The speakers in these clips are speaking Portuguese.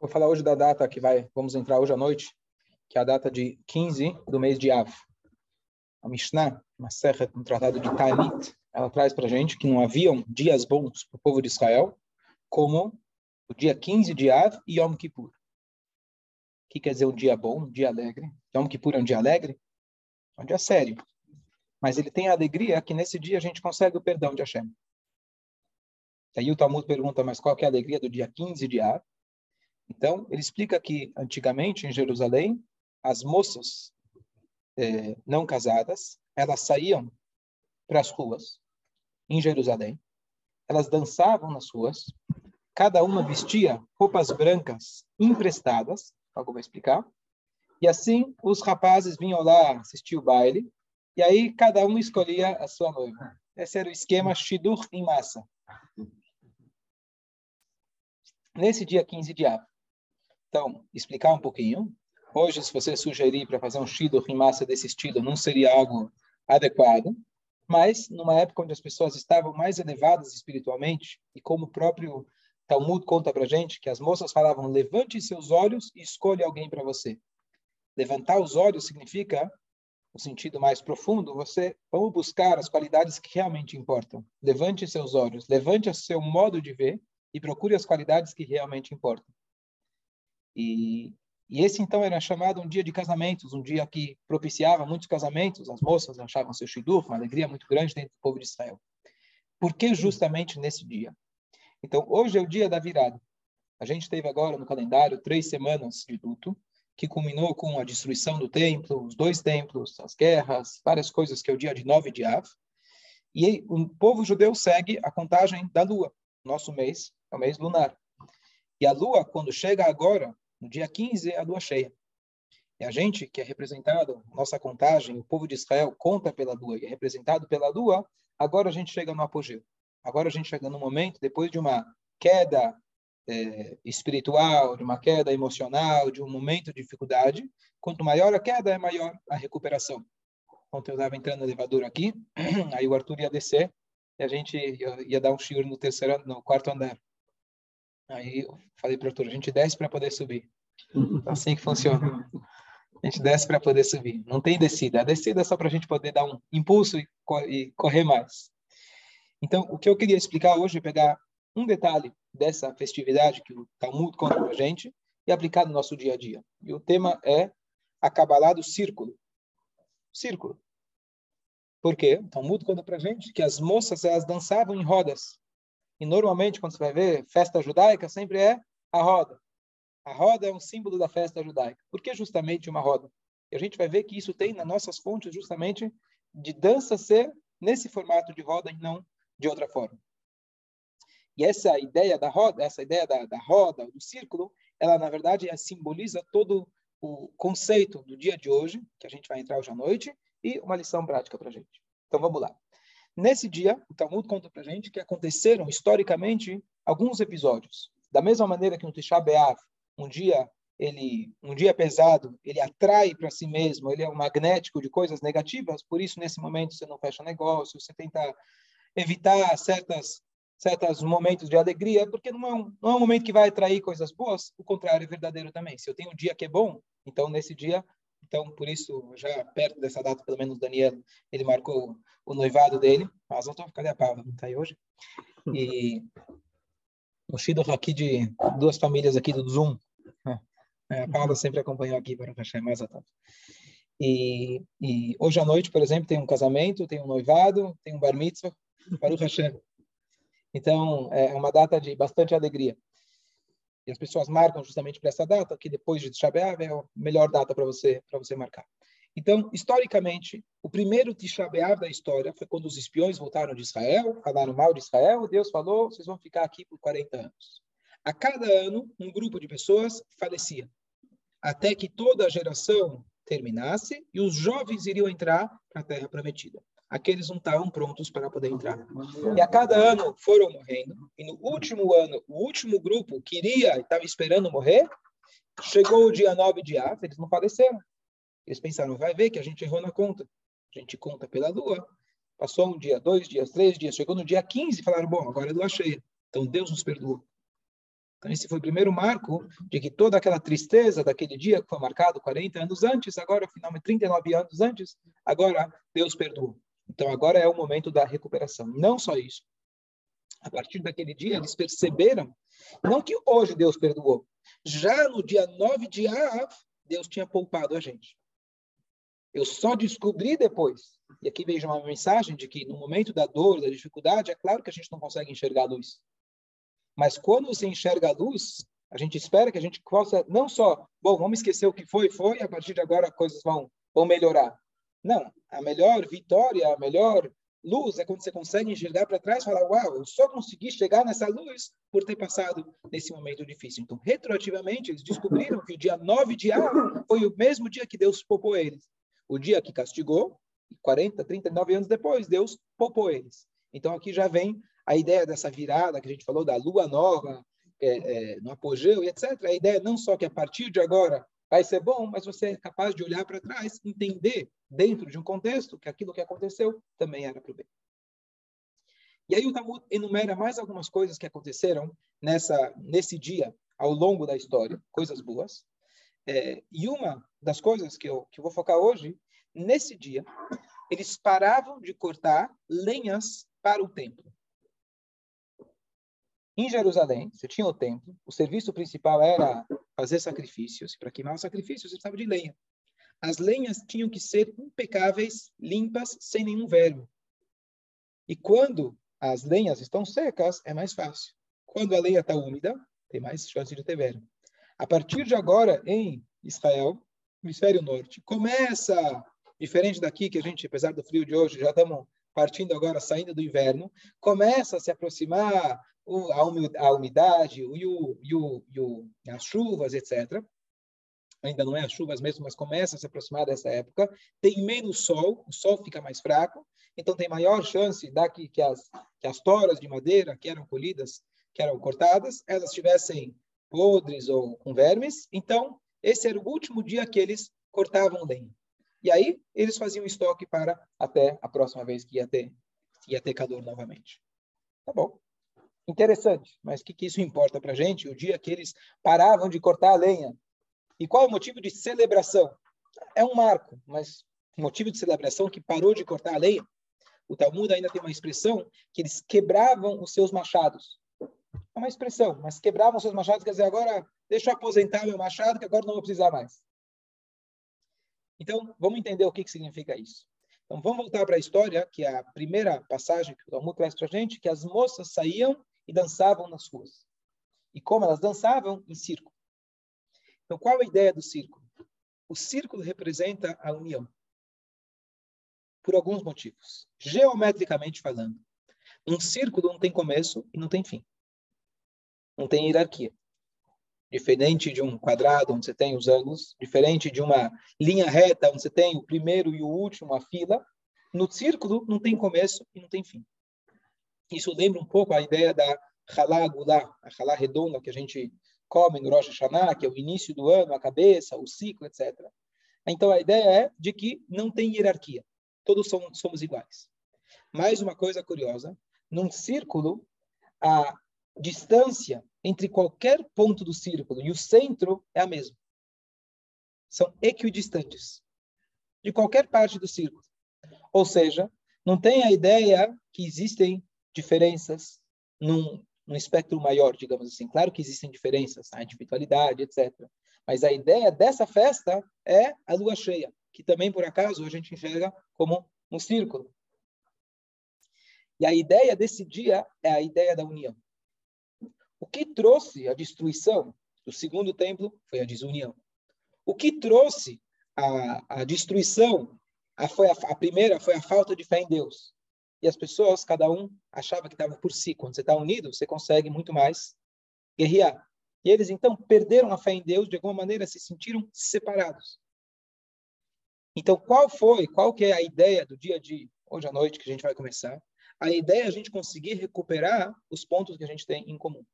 Vou falar hoje da data que vai, vamos entrar hoje à noite, que é a data de 15 do mês de Av. A Mishnah, uma serra, um tratado de Tanit, ela traz para gente que não haviam dias bons para o povo de Israel, como o dia 15 de Av e Yom Kippur. O que quer dizer um dia bom, um dia alegre? Yom Kippur é um dia alegre? É um dia sério. Mas ele tem a alegria que nesse dia a gente consegue o perdão de Hashem. Aí o Talmud pergunta, mas qual é a alegria do dia 15 de Av? Então, ele explica que, antigamente, em Jerusalém, as moças eh, não casadas, elas saíam para as ruas, em Jerusalém. Elas dançavam nas ruas. Cada uma vestia roupas brancas emprestadas, algo vou explicar. E assim, os rapazes vinham lá assistir o baile. E aí, cada um escolhia a sua noiva. Esse era o esquema Shidur em massa. Nesse dia 15 de Av, então, explicar um pouquinho. Hoje, se você sugerir para fazer um shido em massa desse estilo, não seria algo adequado. Mas, numa época onde as pessoas estavam mais elevadas espiritualmente, e como o próprio Talmud conta para gente, que as moças falavam, levante seus olhos e escolha alguém para você. Levantar os olhos significa, no sentido mais profundo, você vamos buscar as qualidades que realmente importam. Levante seus olhos, levante o seu modo de ver e procure as qualidades que realmente importam. E, e esse, então, era chamado um dia de casamentos, um dia que propiciava muitos casamentos. As moças achavam seu shidur, uma alegria muito grande dentro do povo de Israel. Por que justamente nesse dia? Então, hoje é o dia da virada. A gente teve agora no calendário três semanas de luto, que culminou com a destruição do templo, os dois templos, as guerras, várias coisas, que é o dia de 9 de Av. E o povo judeu segue a contagem da lua. Nosso mês é o mês lunar. E a lua, quando chega agora, no dia 15 é a lua cheia. E a gente, que é representado, nossa contagem, o povo de Israel conta pela lua e é representado pela lua, agora a gente chega no apogeu. Agora a gente chega no momento, depois de uma queda é, espiritual, de uma queda emocional, de um momento de dificuldade, quanto maior a queda, é maior a recuperação. Ontem eu estava entrando no elevador aqui, aí o Arthur ia descer e a gente ia, ia dar um shiur no terceiro, no quarto andar. Aí eu falei para o Arthur, a gente desce para poder subir. É assim que funciona. A gente desce para poder subir. Não tem descida. A descida é só para a gente poder dar um impulso e, e correr mais. Então, o que eu queria explicar hoje é pegar um detalhe dessa festividade que o Talmud conta para a gente e aplicar no nosso dia a dia. E o tema é a Kabbalah do círculo. Círculo. Por quê? O Talmud conta para a gente que as moças elas dançavam em rodas. E normalmente, quando você vai ver festa judaica, sempre é a roda. A roda é um símbolo da festa judaica. Por que justamente uma roda? E a gente vai ver que isso tem nas nossas fontes justamente de dança ser nesse formato de roda e não de outra forma. E essa ideia da roda, essa ideia da, da roda, do círculo, ela na verdade simboliza todo o conceito do dia de hoje, que a gente vai entrar hoje à noite, e uma lição prática para a gente. Então vamos lá. Nesse dia, o Talmud conta para gente que aconteceram historicamente alguns episódios. Da mesma maneira que no Tisha B'Av, um dia ele, um dia pesado, ele atrai para si mesmo, ele é um magnético de coisas negativas. Por isso, nesse momento, você não fecha negócio, você tenta evitar certas certos momentos de alegria, porque não é, um, não é um momento que vai atrair coisas boas, o contrário é verdadeiro também. Se eu tenho um dia que é bom, então nesse dia então, por isso, já perto dessa data, pelo menos Daniel, ele marcou o noivado dele. Mas não estou, cadê a Paula? Não está aí hoje? E o Shido aqui de duas famílias aqui do Zoom. É, a Paula sempre acompanhou aqui para o Hashem Mazatov. E, e hoje à noite, por exemplo, tem um casamento, tem um noivado, tem um bar mitzvah para o Hashem. Então, é uma data de bastante alegria. E as pessoas marcam justamente para essa data, que depois de Tisha B'Av é a melhor data para você para você marcar. Então, historicamente, o primeiro Tisha B'Av da história foi quando os espiões voltaram de Israel, falaram mal de Israel, Deus falou, vocês vão ficar aqui por 40 anos. A cada ano, um grupo de pessoas falecia, até que toda a geração terminasse e os jovens iriam entrar para a Terra Prometida aqueles não estavam prontos para poder entrar. E a cada ano foram morrendo, e no último ano, o último grupo que iria estava esperando morrer, chegou o dia 9 de Av, eles não faleceram. Eles pensaram, vai ver que a gente errou na conta. A gente conta pela lua. Passou um dia, dois dias, três dias, chegou no dia 15 e falaram, bom, agora é lua cheia. Então Deus nos perdoou. Então, esse foi o primeiro marco de que toda aquela tristeza daquele dia que foi marcado 40 anos antes, agora, finalmente, 39 anos antes, agora Deus perdoou. Então, agora é o momento da recuperação. Não só isso. A partir daquele dia, eles perceberam, não que hoje Deus perdoou, já no dia 9 de Av, Deus tinha poupado a gente. Eu só descobri depois. E aqui vejo uma mensagem de que no momento da dor, da dificuldade, é claro que a gente não consegue enxergar a luz. Mas quando você enxerga a luz, a gente espera que a gente possa não só, bom, vamos esquecer o que foi, foi, e a partir de agora coisas vão, vão melhorar. Não, a melhor vitória, a melhor luz é quando você consegue enxergar para trás e falar, uau, eu só consegui chegar nessa luz por ter passado nesse momento difícil. Então, retroativamente, eles descobriram que o dia 9 de Av foi o mesmo dia que Deus poupou eles. O dia que castigou, 40, 39 anos depois, Deus poupou eles. Então, aqui já vem a ideia dessa virada que a gente falou da lua nova, é, é, no apogeu e etc. A ideia não só que a partir de agora vai ser bom, mas você é capaz de olhar para trás, entender dentro de um contexto que aquilo que aconteceu também era para o bem. E aí o Talmud enumera mais algumas coisas que aconteceram nessa nesse dia ao longo da história, coisas boas. É, e uma das coisas que eu, que eu vou focar hoje, nesse dia, eles paravam de cortar lenhas para o templo. Em Jerusalém, você tinha o templo, o serviço principal era fazer sacrifícios. Para queimar os sacrifícios, precisava de lenha. As lenhas tinham que ser impecáveis, limpas, sem nenhum verme. E quando as lenhas estão secas, é mais fácil. Quando a lenha está úmida, tem mais chance de ter verme. A partir de agora, em Israel, hemisfério norte, começa, diferente daqui, que a gente, apesar do frio de hoje, já estamos partindo agora, saindo do inverno, começa a se aproximar a umidade o, o, e o, as chuvas, etc. Ainda não é as chuvas mesmo, mas começa a se aproximar dessa época. Tem menos sol, o sol fica mais fraco, então tem maior chance daqui que as, que as toras de madeira que eram colhidas, que eram cortadas, elas estivessem podres ou com vermes. Então, esse era o último dia que eles cortavam lenha. E aí, eles faziam estoque para até a próxima vez que ia ter, ia ter calor novamente. Tá bom. Interessante, mas o que, que isso importa para a gente? O dia que eles paravam de cortar a lenha. E qual é o motivo de celebração? É um marco, mas motivo de celebração que parou de cortar a lenha. O Talmud ainda tem uma expressão que eles quebravam os seus machados. É uma expressão, mas quebravam os seus machados, quer dizer, agora deixa eu aposentar meu machado, que agora não vou precisar mais. Então, vamos entender o que, que significa isso. Então, vamos voltar para a história, que é a primeira passagem que o Talmud traz para a gente, que as moças saíam e dançavam nas ruas. E como elas dançavam? Em círculo. Então, qual a ideia do círculo? O círculo representa a união. Por alguns motivos. Geometricamente falando. Um círculo não tem começo e não tem fim. Não tem hierarquia. Diferente de um quadrado, onde você tem os ângulos, diferente de uma linha reta, onde você tem o primeiro e o último, a fila, no círculo não tem começo e não tem fim. Isso lembra um pouco a ideia da halá gulá, a halá redonda que a gente come no Rosh Hashanah, que é o início do ano, a cabeça, o ciclo, etc. Então, a ideia é de que não tem hierarquia. Todos somos, somos iguais. Mais uma coisa curiosa, num círculo, a distância entre qualquer ponto do círculo e o centro é a mesma. São equidistantes de qualquer parte do círculo. Ou seja, não tem a ideia que existem diferenças num, num espectro maior, digamos assim. Claro que existem diferenças, a individualidade, etc. Mas a ideia dessa festa é a lua cheia, que também, por acaso, a gente enxerga como um círculo. E a ideia desse dia é a ideia da união. O que trouxe a destruição do segundo templo foi a desunião. O que trouxe a, a destruição, a, foi a, a primeira foi a falta de fé em Deus. E as pessoas, cada um achava que estava por si. Quando você está unido, você consegue muito mais guerrear. E eles então perderam a fé em Deus, de alguma maneira se sentiram separados. Então, qual foi, qual que é a ideia do dia de hoje à noite que a gente vai começar? A ideia é a gente conseguir recuperar os pontos que a gente tem em comum.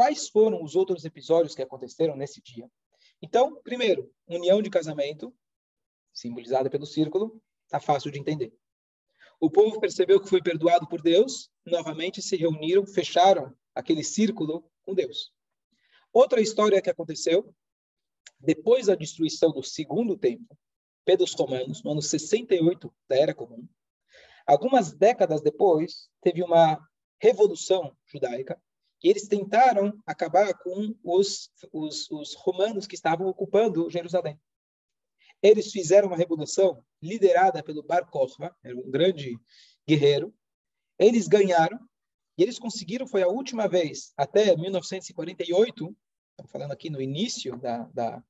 Quais foram os outros episódios que aconteceram nesse dia? Então, primeiro, união de casamento, simbolizada pelo círculo, está fácil de entender. O povo percebeu que foi perdoado por Deus, novamente se reuniram, fecharam aquele círculo com Deus. Outra história que aconteceu depois da destruição do segundo templo pelos romanos, no ano 68 da Era Comum, algumas décadas depois, teve uma revolução judaica e eles tentaram acabar com os, os, os romanos que estavam ocupando Jerusalém. Eles fizeram uma revolução liderada pelo Bar Kokhba, era um grande guerreiro. Eles ganharam e eles conseguiram, foi a última vez, até 1948, estamos falando aqui no início da, da,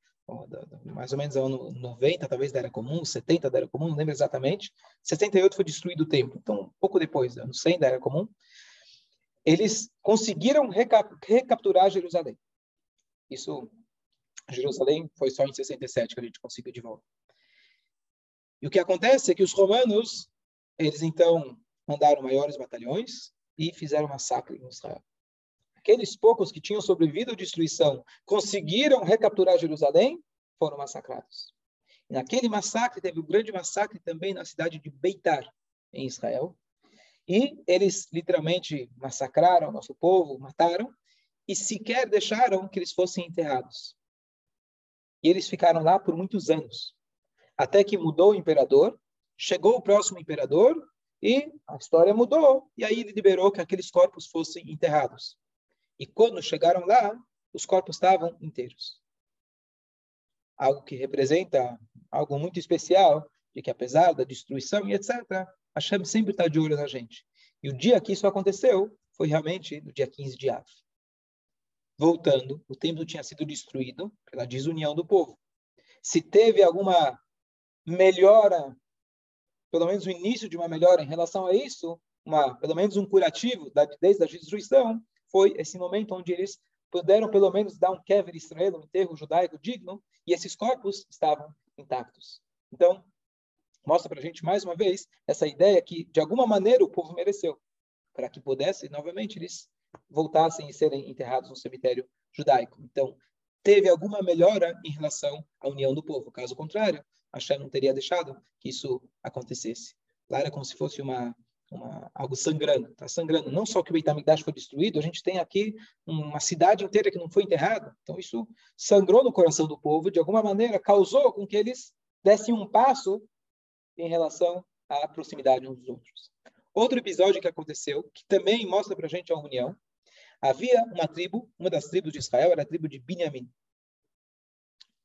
da, da mais ou menos ano 90, talvez da Era Comum, 70 da Era Comum, não lembro exatamente. 68 foi destruído o templo, então pouco depois, ano 100 da Era Comum, eles conseguiram recap recapturar Jerusalém. Isso, Jerusalém foi só em 67 que a gente conseguiu de volta. E o que acontece é que os romanos, eles então mandaram maiores batalhões e fizeram massacre em Israel. Aqueles poucos que tinham sobrevivido à destruição conseguiram recapturar Jerusalém, foram massacrados. E naquele massacre, teve um grande massacre também na cidade de Beitar, em Israel, e eles literalmente massacraram nosso povo, mataram, e sequer deixaram que eles fossem enterrados. E eles ficaram lá por muitos anos, até que mudou o imperador, chegou o próximo imperador, e a história mudou, e aí ele liberou que aqueles corpos fossem enterrados. E quando chegaram lá, os corpos estavam inteiros. Algo que representa algo muito especial, de que apesar da destruição e etc., Hashem sempre está de olho na gente. E o dia que isso aconteceu foi realmente no dia 15 de Av. Voltando, o templo tinha sido destruído pela desunião do povo. Se teve alguma melhora, pelo menos o início de uma melhora em relação a isso, uma, pelo menos um curativo da, desde a destruição, foi esse momento onde eles puderam pelo menos dar um kever Israel, um enterro judaico digno, e esses corpos estavam intactos. Então, mostra para a gente mais uma vez essa ideia que de alguma maneira o povo mereceu para que pudesse novamente eles voltassem e serem enterrados no cemitério judaico. Então teve alguma melhora em relação à união do povo. Caso contrário, Hashem não teria deixado que isso acontecesse. Lá era como se fosse uma, uma algo sangrando, está sangrando. Não só que o Beit HaMikdash foi destruído, a gente tem aqui uma cidade inteira que não foi enterrada. Então isso sangrou no coração do povo, de alguma maneira causou com que eles dessem um passo em relação à proximidade uns dos outros. Outro episódio que aconteceu, que também mostra para a gente a união, havia uma tribo, uma das tribos de Israel era a tribo de Binyamin.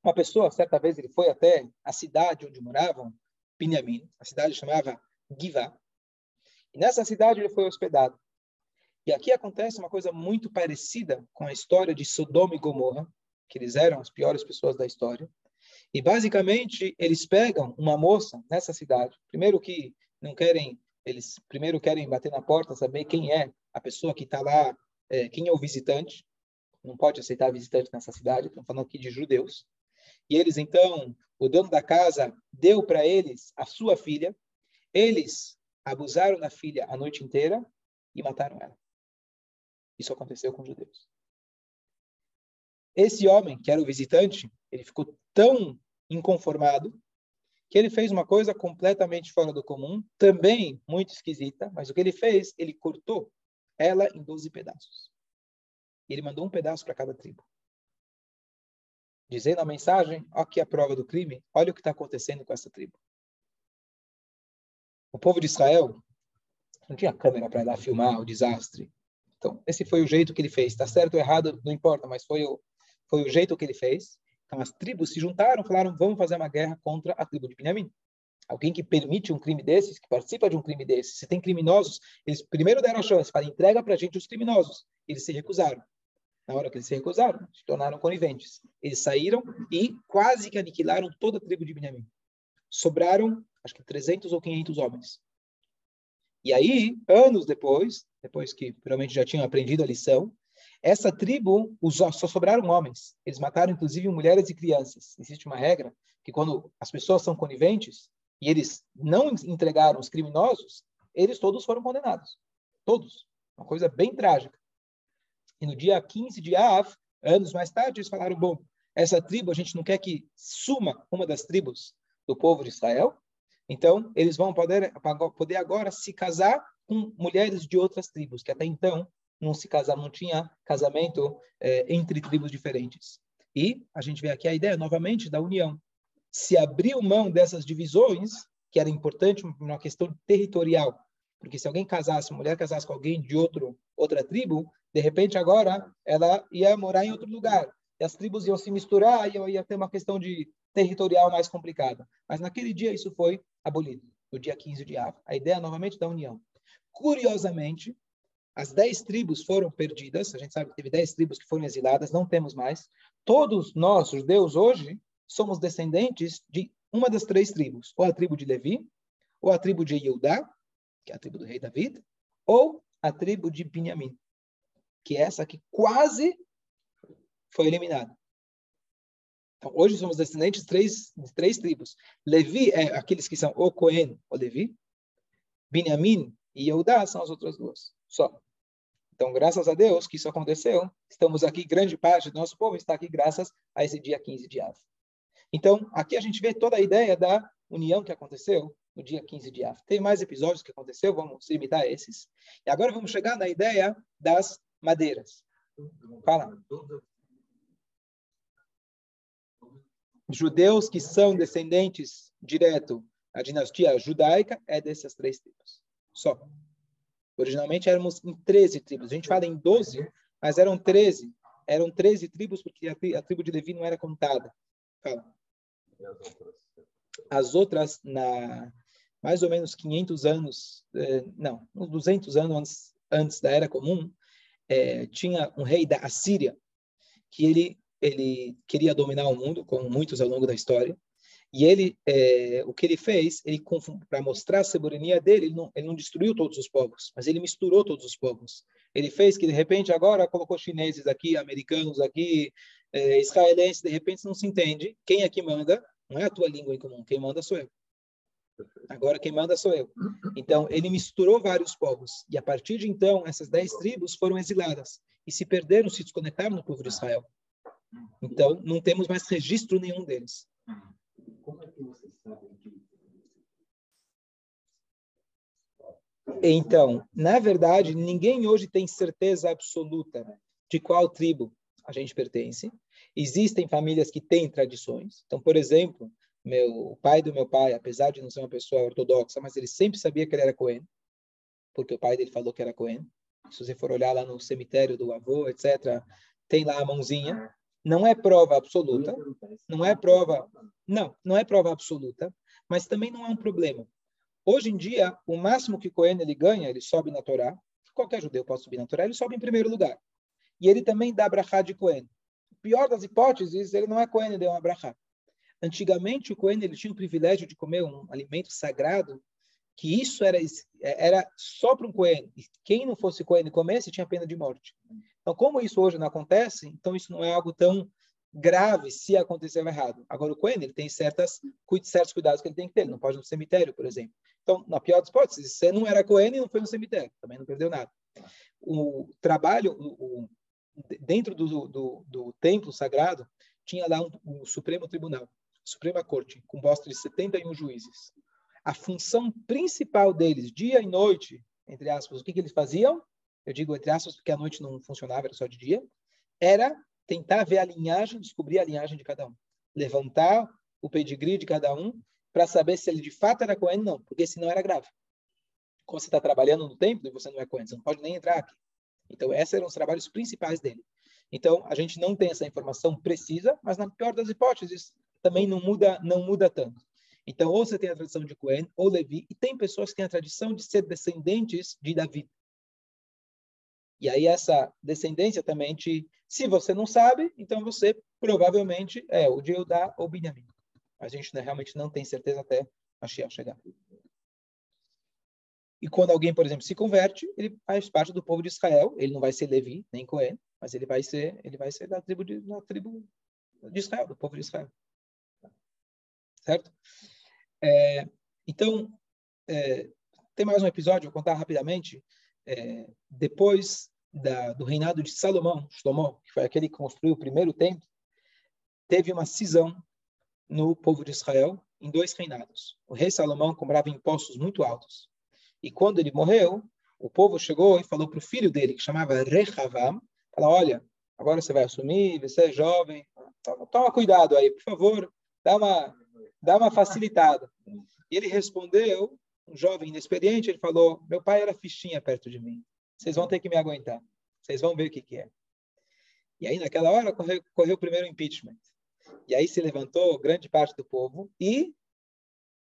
Uma pessoa, certa vez, ele foi até a cidade onde moravam Binyamin, a cidade chamava Givá, e nessa cidade ele foi hospedado. E aqui acontece uma coisa muito parecida com a história de Sodoma e Gomorra, que eles eram as piores pessoas da história. E basicamente eles pegam uma moça nessa cidade. Primeiro que não querem, eles primeiro querem bater na porta, saber quem é a pessoa que está lá, é, quem é o visitante. Não pode aceitar visitante nessa cidade. Estamos falando aqui de judeus. E eles então, o dono da casa deu para eles a sua filha. Eles abusaram da filha a noite inteira e mataram ela. Isso aconteceu com os judeus. Esse homem, que era o visitante, ele ficou tão inconformado, que ele fez uma coisa completamente fora do comum, também muito esquisita, mas o que ele fez, ele cortou ela em 12 pedaços. Ele mandou um pedaço para cada tribo. Dizendo a mensagem, aqui a prova do crime, olha o que está acontecendo com essa tribo. O povo de Israel não tinha câmera para ir lá filmar o desastre. Então, esse foi o jeito que ele fez. Está certo ou errado, não importa, mas foi o, foi o jeito que ele fez. Então as tribos se juntaram, falaram, vamos fazer uma guerra contra a tribo de Benjamim. Alguém que permite um crime desses, que participa de um crime desses, se tem criminosos, eles primeiro deram a chance, falaram, entrega para a gente os criminosos. Eles se recusaram. Na hora que eles se recusaram, se tornaram coniventes. Eles saíram e quase que aniquilaram toda a tribo de Benjamim. Sobraram, acho que 300 ou 500 homens. E aí, anos depois, depois que provavelmente já tinham aprendido a lição, essa tribo só sobraram homens. Eles mataram, inclusive, mulheres e crianças. Existe uma regra que quando as pessoas são coniventes e eles não entregaram os criminosos, eles todos foram condenados. Todos. Uma coisa bem trágica. E no dia 15 de Av, anos mais tarde, eles falaram, bom, essa tribo, a gente não quer que suma uma das tribos do povo de Israel, então eles vão poder, poder agora se casar com mulheres de outras tribos, que até então não se casava, não tinha casamento é, entre tribos diferentes. E a gente vê aqui a ideia, novamente, da união. Se abriu mão dessas divisões, que era importante uma questão territorial, porque se alguém casasse, uma mulher casasse com alguém de outro, outra tribo, de repente agora ela ia morar em outro lugar. E as tribos iam se misturar e ia ter uma questão de territorial mais complicada. Mas naquele dia isso foi abolido, no dia 15 de Av. A ideia novamente da união. Curiosamente, as dez tribos foram perdidas, a gente sabe que teve dez tribos que foram exiladas, não temos mais. Todos nós, judeus, hoje, somos descendentes de uma das três tribos, ou a tribo de Levi, ou a tribo de Eudá, que é a tribo do rei David, ou a tribo de Benjamim, que é essa que quase foi eliminada. Então, hoje somos descendentes de três, de três tribos. Levi é aqueles que são o Cohen, o Levi. Benjamim e Eudá são as outras duas. Só. Então, graças a Deus que isso aconteceu. Estamos aqui, grande parte do nosso povo está aqui graças a esse dia 15 de Av. Então, aqui a gente vê toda a ideia da união que aconteceu no dia 15 de Av. Tem mais episódios que aconteceu, vamos a esses. E agora vamos chegar na ideia das madeiras. Fala. Judeus que são descendentes direto da dinastia judaica é dessas três tribos. Só. Originalmente éramos em 13 tribos. A gente fala em 12, mas eram 13. Eram 13 tribos porque a, tribo de Levi não era contada. Fala. As outras, na mais ou menos 500 anos, eh, não, uns 200 anos antes, antes da Era Comum, eh, tinha um rei da Assíria que ele ele queria dominar o mundo, como muitos ao longo da história. E ele, é, o que ele fez, ele para mostrar a soberania dele, ele não, ele não destruiu todos os povos, mas ele misturou todos os povos. Ele fez que de repente agora colocou chineses aqui, americanos aqui, é, israelenses, de repente não se entende quem é que manda. Não é a tua língua em comum, quem manda sou eu. Agora quem manda sou eu. Então ele misturou vários povos e a partir de então essas dez tribos foram exiladas e se perderam, se desconectaram do povo de Israel. Então não temos mais registro nenhum deles. Como é que você sabe que... Então, na verdade, ninguém hoje tem certeza absoluta de qual tribo a gente pertence. Existem famílias que têm tradições. Então, por exemplo, meu o pai do meu pai, apesar de não ser uma pessoa ortodoxa, mas ele sempre sabia que ele era Cohen, porque o pai dele falou que era Cohen. Se você for olhar lá no cemitério do avô, etc., tem lá a mãozinha. Não é prova absoluta, não é prova, não, não é prova absoluta, mas também não é um problema. Hoje em dia, o máximo que Cohen ele ganha, ele sobe na Torá, qualquer judeu pode subir na Torá, ele sobe em primeiro lugar. E ele também dá brachá de Cohen. Pior das hipóteses, ele não é Cohen, ele deu uma brachá. Antigamente, o Cohen ele tinha o privilégio de comer um alimento sagrado, que isso era, era só para um Cohen. E quem não fosse Cohen e comesse, tinha pena de morte. Então, como isso hoje não acontece, então isso não é algo tão grave se aconteceu errado. Agora, o Cohen, ele tem certas, certos cuidados que ele tem que ter. Ele não pode ir no cemitério, por exemplo. Então, na pior das hipóteses, você não era Cohen e não foi no cemitério. Também não perdeu nada. O trabalho, o, o, dentro do, do, do, templo sagrado, tinha lá um, um Supremo Tribunal, Suprema Corte, com bosta de 71 juízes. A função principal deles, dia e noite, entre aspas, o que, que eles faziam? Eu digo entre aspas porque a noite não funcionava, era só de dia, era tentar ver a linhagem, descobrir a linhagem de cada um. Levantar o pedigree de cada um para saber se ele de fato era Cohen ou não, porque senão era grave. Quando você está trabalhando no templo e você não é Cohen, você não pode nem entrar aqui. Então, esses eram os trabalhos principais dele. Então, a gente não tem essa informação precisa, mas na pior das hipóteses, também não muda, não muda tanto. Então, ou você tem a tradição de Cohen ou Levi, e tem pessoas que têm a tradição de ser descendentes de Davi. E aí essa descendência também te, se você não sabe, então você provavelmente é o de Eudá ou Benjamim. A gente né, realmente não tem certeza até a Shia chegar. E quando alguém, por exemplo, se converte, ele faz parte do povo de Israel. Ele não vai ser Levi nem Cohen, mas ele vai ser, ele vai ser da tribo de, da tribo de Israel, do povo de Israel. Certo? É, então, é, tem mais um episódio, vou contar rapidamente é, depois da, do reinado de Salomão, Shlomo, que foi aquele que construiu o primeiro templo, teve uma cisão no povo de Israel em dois reinados. O rei Salomão cobrava impostos muito altos. E quando ele morreu, o povo chegou e falou para o filho dele, que chamava Rehavam, falou, olha, agora você vai assumir, você é jovem, toma, toma cuidado aí, por favor, dá uma, dá uma facilitada. E ele respondeu, um jovem inexperiente, ele falou, meu pai era fichinha perto de mim, vocês vão ter que me aguentar, vocês vão ver o que, que é. E aí, naquela hora, correu, correu o primeiro impeachment. E aí se levantou grande parte do povo e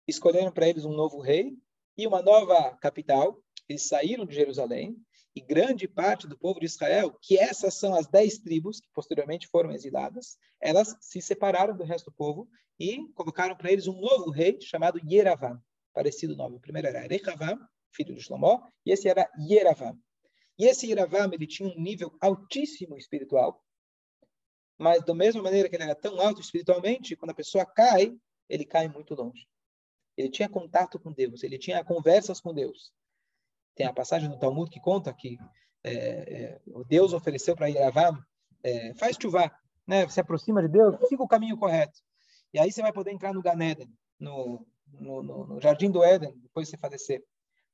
escolheram para eles um novo rei e uma nova capital. Eles saíram de Jerusalém e grande parte do povo de Israel, que essas são as dez tribos que posteriormente foram exiladas, elas se separaram do resto do povo e colocaram para eles um novo rei chamado Yeravam, parecido nome. O primeiro era Rehavam, filho de Shlomo, e esse era Yeravam. E esse Yeravam, ele tinha um nível altíssimo espiritual, mas da mesma maneira que ele era tão alto espiritualmente, quando a pessoa cai, ele cai muito longe. Ele tinha contato com Deus, ele tinha conversas com Deus. Tem a passagem no Talmud que conta que é, é, Deus ofereceu para Yeravam, é, faz chuvá, né? se aproxima de Deus, siga o caminho correto. E aí você vai poder entrar no Ganeden, no, no, no, no Jardim do Éden, depois de você falecer.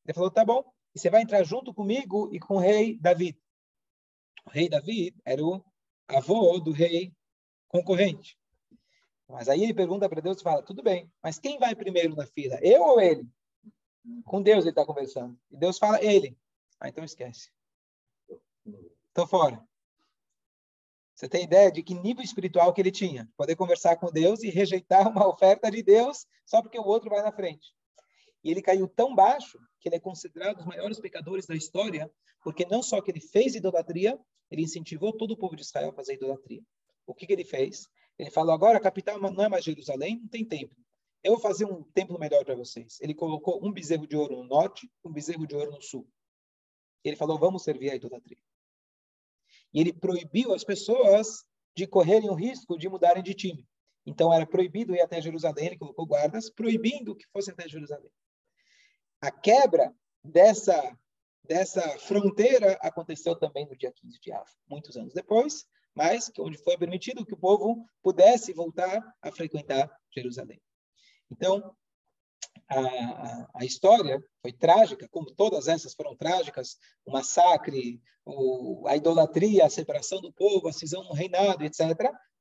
Ele falou, tá bom, e você vai entrar junto comigo e com o rei David. O rei David era o avô do rei concorrente. Mas aí ele pergunta para Deus e fala: tudo bem, mas quem vai primeiro na fila? Eu ou ele? Com Deus ele está conversando. E Deus fala: ele. Ah, então esquece. Estou fora. Você tem ideia de que nível espiritual que ele tinha? Poder conversar com Deus e rejeitar uma oferta de Deus só porque o outro vai na frente. E ele caiu tão baixo que ele é considerado um dos maiores pecadores da história, porque não só que ele fez idolatria, ele incentivou todo o povo de Israel a fazer idolatria. O que, que ele fez? Ele falou: agora a capital não é mais Jerusalém, não tem templo. Eu vou fazer um templo melhor para vocês. Ele colocou um bezerro de ouro no norte, um bezerro de ouro no sul. Ele falou: vamos servir a idolatria. E ele proibiu as pessoas de correrem o risco de mudarem de time. Então era proibido ir até Jerusalém, ele colocou guardas proibindo que fossem até Jerusalém. A quebra dessa dessa fronteira aconteceu também no dia 15 de Av, muitos anos depois, mas onde foi permitido que o povo pudesse voltar a frequentar Jerusalém. Então, a, a, história foi trágica, como todas essas foram trágicas, o massacre, o, a idolatria, a separação do povo, a cisão no reinado, etc.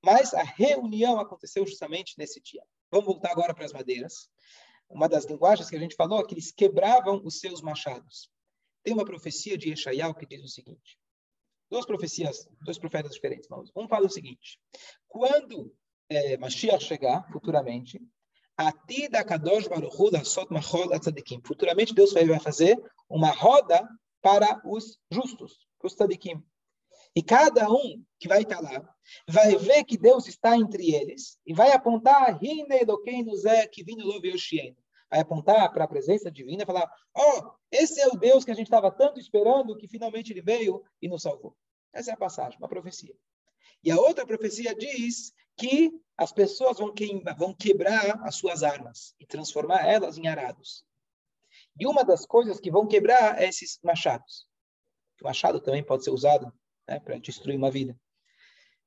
Mas a reunião aconteceu justamente nesse dia. Vamos voltar agora para as madeiras. Uma das linguagens que a gente falou é que eles quebravam os seus machados. Tem uma profecia de Yeshayahu que diz o seguinte: duas profecias, dois profetas diferentes. Um fala o seguinte: quando é, Mashiach chegar futuramente, Kadosh. Futuramente Deus vai fazer uma roda para os justos, para os tzadikim. E cada um que vai estar lá vai ver que Deus está entre eles e vai apontar Hine Elokeinu Zé Kivinu Lov Yoshienu vai apontar para a presença divina e falar: Ó, oh, esse é o Deus que a gente estava tanto esperando que finalmente ele veio e nos salvou. Essa é a passagem, uma profecia. E a outra profecia diz que as pessoas vão, vão quebrar as suas armas e transformar elas em arados. E uma das coisas que vão quebrar é esses machados. O machado também pode ser usado né, para destruir uma vida.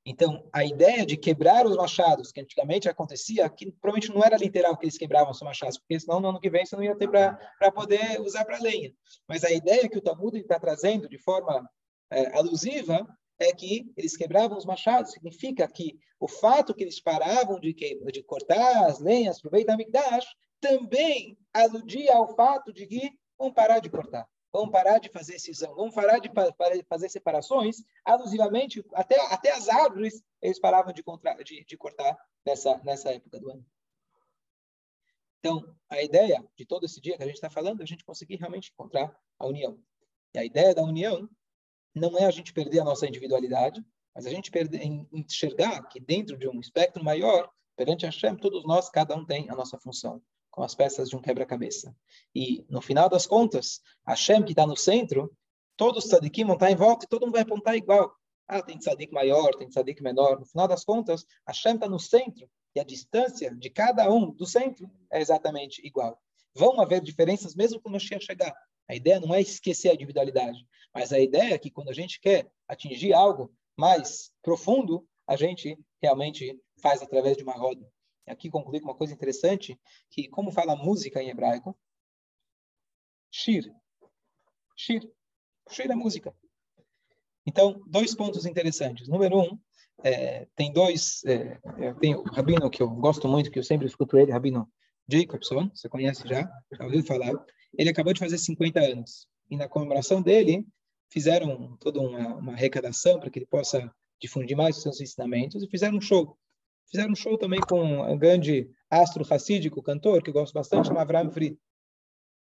Então, a ideia de quebrar os machados, que antigamente acontecia, que provavelmente não era literal que eles quebravam os machados, porque senão no ano que vem você não ia ter para poder usar para lenha. Mas a ideia que o Talmud está trazendo de forma é, alusiva é que eles quebravam os machados. Significa que o fato que eles paravam de, que, de cortar as lenhas para o Beit HaMikdash também aludia ao fato de que vão parar de cortar. Vamos parar de fazer cisão, vamos parar de fazer separações. Alusivamente, até, até as árvores eles paravam de, de, de cortar nessa, nessa época do ano. Então, a ideia de todo esse dia que a gente está falando é a gente conseguir realmente encontrar a união. E a ideia da união não é a gente perder a nossa individualidade, mas a gente perder, enxergar que dentro de um espectro maior, perante a Hashem, todos nós, cada um tem a nossa função com as peças de um quebra-cabeça. E, no final das contas, Hashem, que está no centro, todos os tzadikim vão estar em volta e todo mundo vai apontar igual. Ah, tem tzadik maior, tem tzadik menor. No final das contas, Hashem está no centro e a distância de cada um do centro é exatamente igual. Vão haver diferenças mesmo quando Mashiach chegar. A ideia não é esquecer a individualidade, mas a ideia é que quando a gente quer atingir algo mais profundo, a gente realmente faz através de uma roda aqui concluir com uma coisa interessante, que como fala música em hebraico, shir, Shir. Shir é música. Então, dois pontos interessantes. Número um, é, tem dois, é, tem o Rabino que eu gosto muito, que eu sempre escuto ele, Rabino Jacobson, você conhece já, já ouviu falar. Ele acabou de fazer 50 anos. E na comemoração dele, fizeram toda uma, uma arrecadação para que ele possa difundir mais os seus ensinamentos e fizeram um show. Fizeram um show também com um grande astro racídico, cantor, que eu gosto bastante, chama Avram Fried.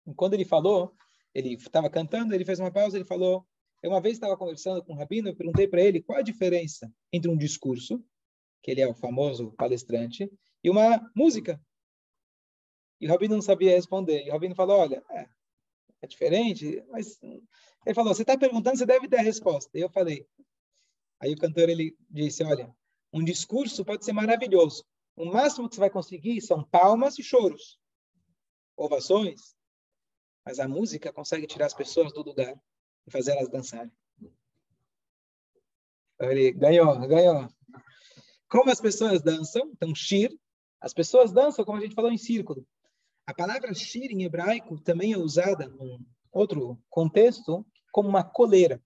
E quando ele falou, ele estava cantando, ele fez uma pausa, ele falou, eu uma vez estava conversando com o Rabino, eu perguntei para ele qual a diferença entre um discurso, que ele é o famoso palestrante, e uma música. E o Rabino não sabia responder. E o Rabino falou, olha, é, é diferente, mas... Ele falou, você está perguntando, você deve ter a resposta. E eu falei. Aí o cantor, ele disse, olha, um discurso pode ser maravilhoso. O máximo que você vai conseguir são palmas e choros, ovações. Mas a música consegue tirar as pessoas do lugar e fazer elas dançarem. Ele ganhou, ganhou. Como as pessoas dançam, então shir, as pessoas dançam como a gente falou em círculo. A palavra shir em hebraico também é usada num outro contexto como uma coleira.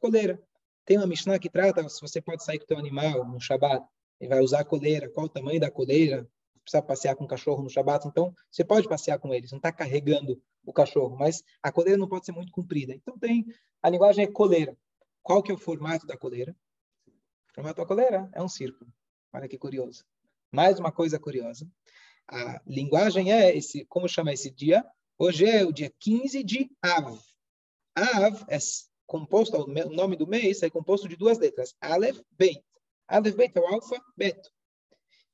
Coleira. Tem uma Mishnah que trata se você pode sair com o teu animal no Shabat e vai usar a coleira, qual o tamanho da coleira, precisa passear com o cachorro no Shabat, então você pode passear com eles, não está carregando o cachorro, mas a coleira não pode ser muito comprida. Então tem a linguagem é coleira. Qual que é o formato da coleira? O formato da coleira é um círculo. Olha que curioso. Mais uma coisa curiosa. A linguagem é esse, como chama esse dia? Hoje é o dia 15 de Av. Av é composto, o nome do mês é composto de duas letras, Aleph, Beit. Aleph, Beit é o alfabeto.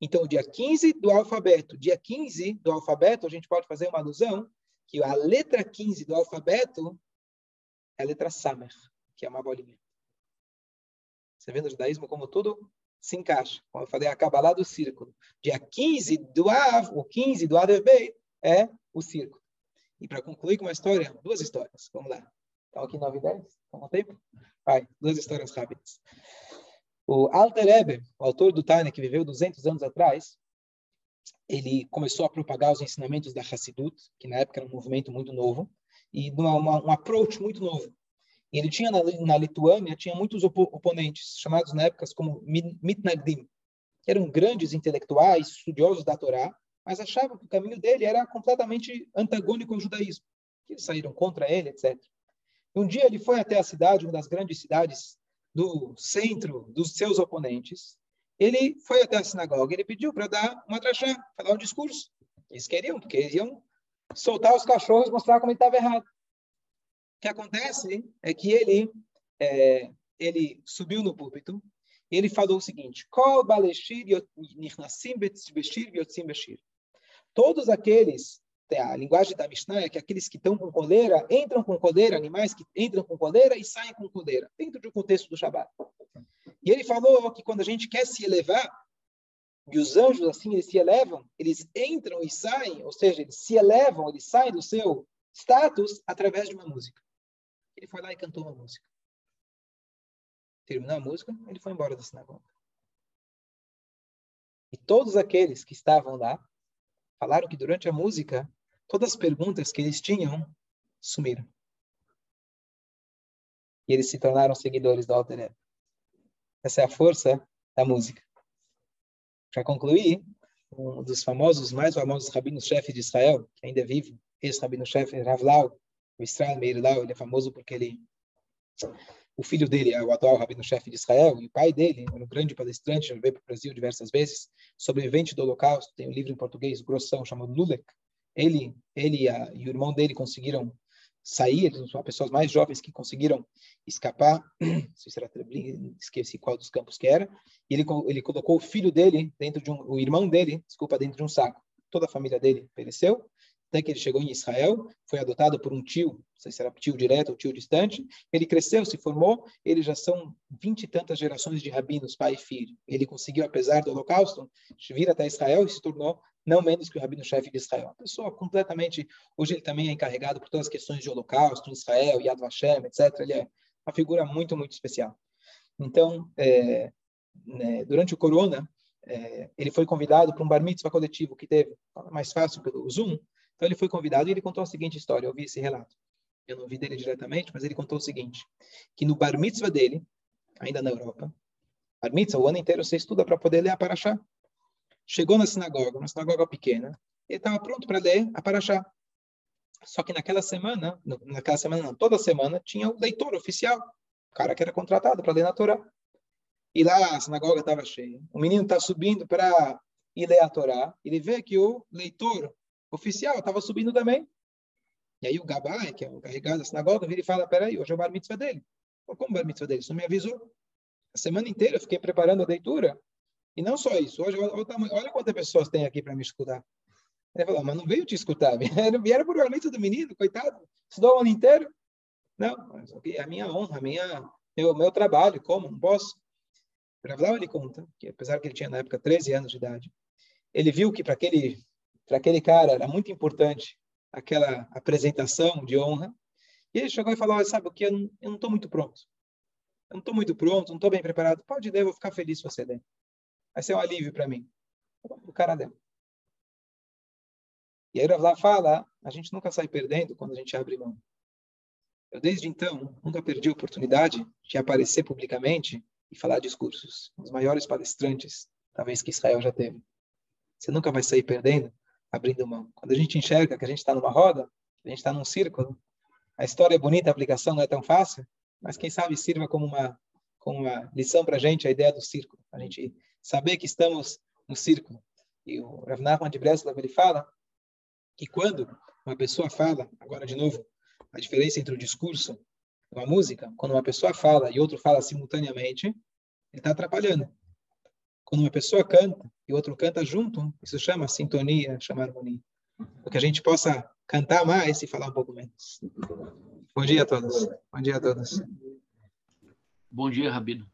Então, o dia 15 do alfabeto. Dia 15 do alfabeto, a gente pode fazer uma alusão que a letra 15 do alfabeto é a letra Samer, que é uma bolinha. Você vê no judaísmo como tudo se encaixa. Como eu falei, acaba lá do círculo. Dia 15 do Av, o 15 do Aleph Beit é o círculo. E para concluir com uma história, duas histórias. Vamos lá. Estão aqui 9 e 10? Estão com tempo? Vai, duas histórias rápidas. O Alter Eber, o autor do Tânia, que viveu 200 anos atrás, ele começou a propagar os ensinamentos da Hassidut, que na época era um movimento muito novo, e uma, uma, um approach muito novo. E ele tinha na, na Lituânia tinha muitos oponentes, chamados na época como Mitnagdim, que eram grandes intelectuais, estudiosos da Torá, mas achavam que o caminho dele era completamente antagônico ao judaísmo. Eles saíram contra ele, etc. Um dia ele foi até a cidade, uma das grandes cidades do centro dos seus oponentes. Ele foi até a sinagoga, ele pediu para dar uma trachá, para dar um discurso. Eles queriam, porque eles iam soltar os cachorros mostrar como ele estava errado. O que acontece é que ele, é, ele subiu no púlpito e ele falou o seguinte: Todos aqueles a linguagem da Mishnah é que aqueles que estão com coleira entram com coleira, animais que entram com coleira e saem com coleira, dentro do contexto do Shabat. E ele falou que quando a gente quer se elevar, e os anjos assim eles se elevam, eles entram e saem, ou seja, eles se elevam, eles saem do seu status através de uma música. Ele foi lá e cantou uma música. Terminou a música, ele foi embora da sinagoga. E todos aqueles que estavam lá falaram que durante a música todas as perguntas que eles tinham sumiram. E eles se tornaram seguidores do Alter. Essa é a força da música. Para concluir, um dos famosos, mais famosos rabinos-chefe de Israel, que ainda vive, esse rabino-chefe, Rav Lau, o Israel Meir Lau, ele é famoso porque ele o filho dele é o atual rabino-chefe de Israel, e o pai dele um grande palestrante, já veio para o Brasil diversas vezes, sobrevivente do Holocausto, tem um livro em português grossão chamado Lulek, ele, ele a, e o irmão dele conseguiram sair, eles são pessoas mais jovens que conseguiram escapar, se será Treblin, esqueci qual dos campos que era, e ele, ele colocou o filho dele dentro de um, o irmão dele, desculpa, dentro de um saco. Toda a família dele pereceu, até que ele chegou em Israel, foi adotado por um tio, não sei se era tio direto ou tio distante, ele cresceu, se formou, ele já são vinte e tantas gerações de rabinos, pai e filho. Ele conseguiu, apesar do holocausto, vir até Israel e se tornou não menos que o rabino-chefe de Israel. Uma pessoa completamente, hoje ele também é encarregado por todas as questões de holocausto em Israel, Yad Vashem, etc. Ele é uma figura muito, muito especial. Então, é, né, durante o corona, é, ele foi convidado para um bar mitzvah coletivo que teve, mais fácil pelo Zoom, então ele foi convidado e ele contou a seguinte história, eu vi esse relato. eu não vi dele diretamente, mas ele contou o seguinte, que no bar mitzvah dele, ainda na Europa, bar mitzvah, o ano inteiro você estuda para poder ler a Paraxá. Chegou na sinagoga, uma sinagoga pequena, ele estava pronto para ler a Paraxá. Só que naquela semana, naquela semana não, toda semana, tinha o leitor oficial, o cara que era contratado para ler na Torá. E lá a sinagoga estava cheia. O menino está subindo para ir ler a Torá. Ele vê que o leitor oficial estava subindo também. E aí o Gabai, que é o carregado da sinagoga, vira e fala, peraí, hoje é o bar mitzvah dele. Como bar mitzvah dele? Isso não me avisou. A semana inteira eu fiquei preparando a leitura. E não só isso. Hoje, olha, olha quantas pessoas tem aqui para me escutar. Ele falou, mas não veio te escutar. Vieram, vieram por mitzvah do menino, coitado. Estudou o ano inteiro. Não, mas a minha honra, a minha, meu, meu trabalho, como? Não posso. Ravlau, ele conta que, apesar que ele tinha na época 13 anos de idade, ele viu que para aquele, aquele cara era muito importante aquela apresentação de honra. E ele chegou e falou: Sabe o que? Eu não estou muito pronto. Eu não estou muito pronto, não estou bem preparado. Pode ler, eu vou ficar feliz se você der. Vai ser um alívio para mim. O cara deu. E aí Ravlá fala: a gente nunca sai perdendo quando a gente abre mão. Eu, desde então, nunca perdi a oportunidade de aparecer publicamente e falar discursos. Os maiores palestrantes, talvez que Israel já teve. Você nunca vai sair perdendo abrindo mão. Quando a gente enxerga que a gente está numa roda, a gente está num círculo, a história é bonita, a aplicação não é tão fácil, mas quem sabe sirva como uma, como uma lição para a gente a ideia do círculo, a gente saber que estamos no círculo. E o Rav Nachman de Breslov, ele fala que quando uma pessoa fala, agora de novo, a diferença entre o discurso e a música, quando uma pessoa fala e outro fala simultaneamente, ele está atrapalhando. Quando uma pessoa canta e outro canta junto, isso chama sintonia, chama harmonia. Para que a gente possa cantar mais e falar um pouco menos. Bom dia a todos. Bom dia a todos. Bom dia, Rabino.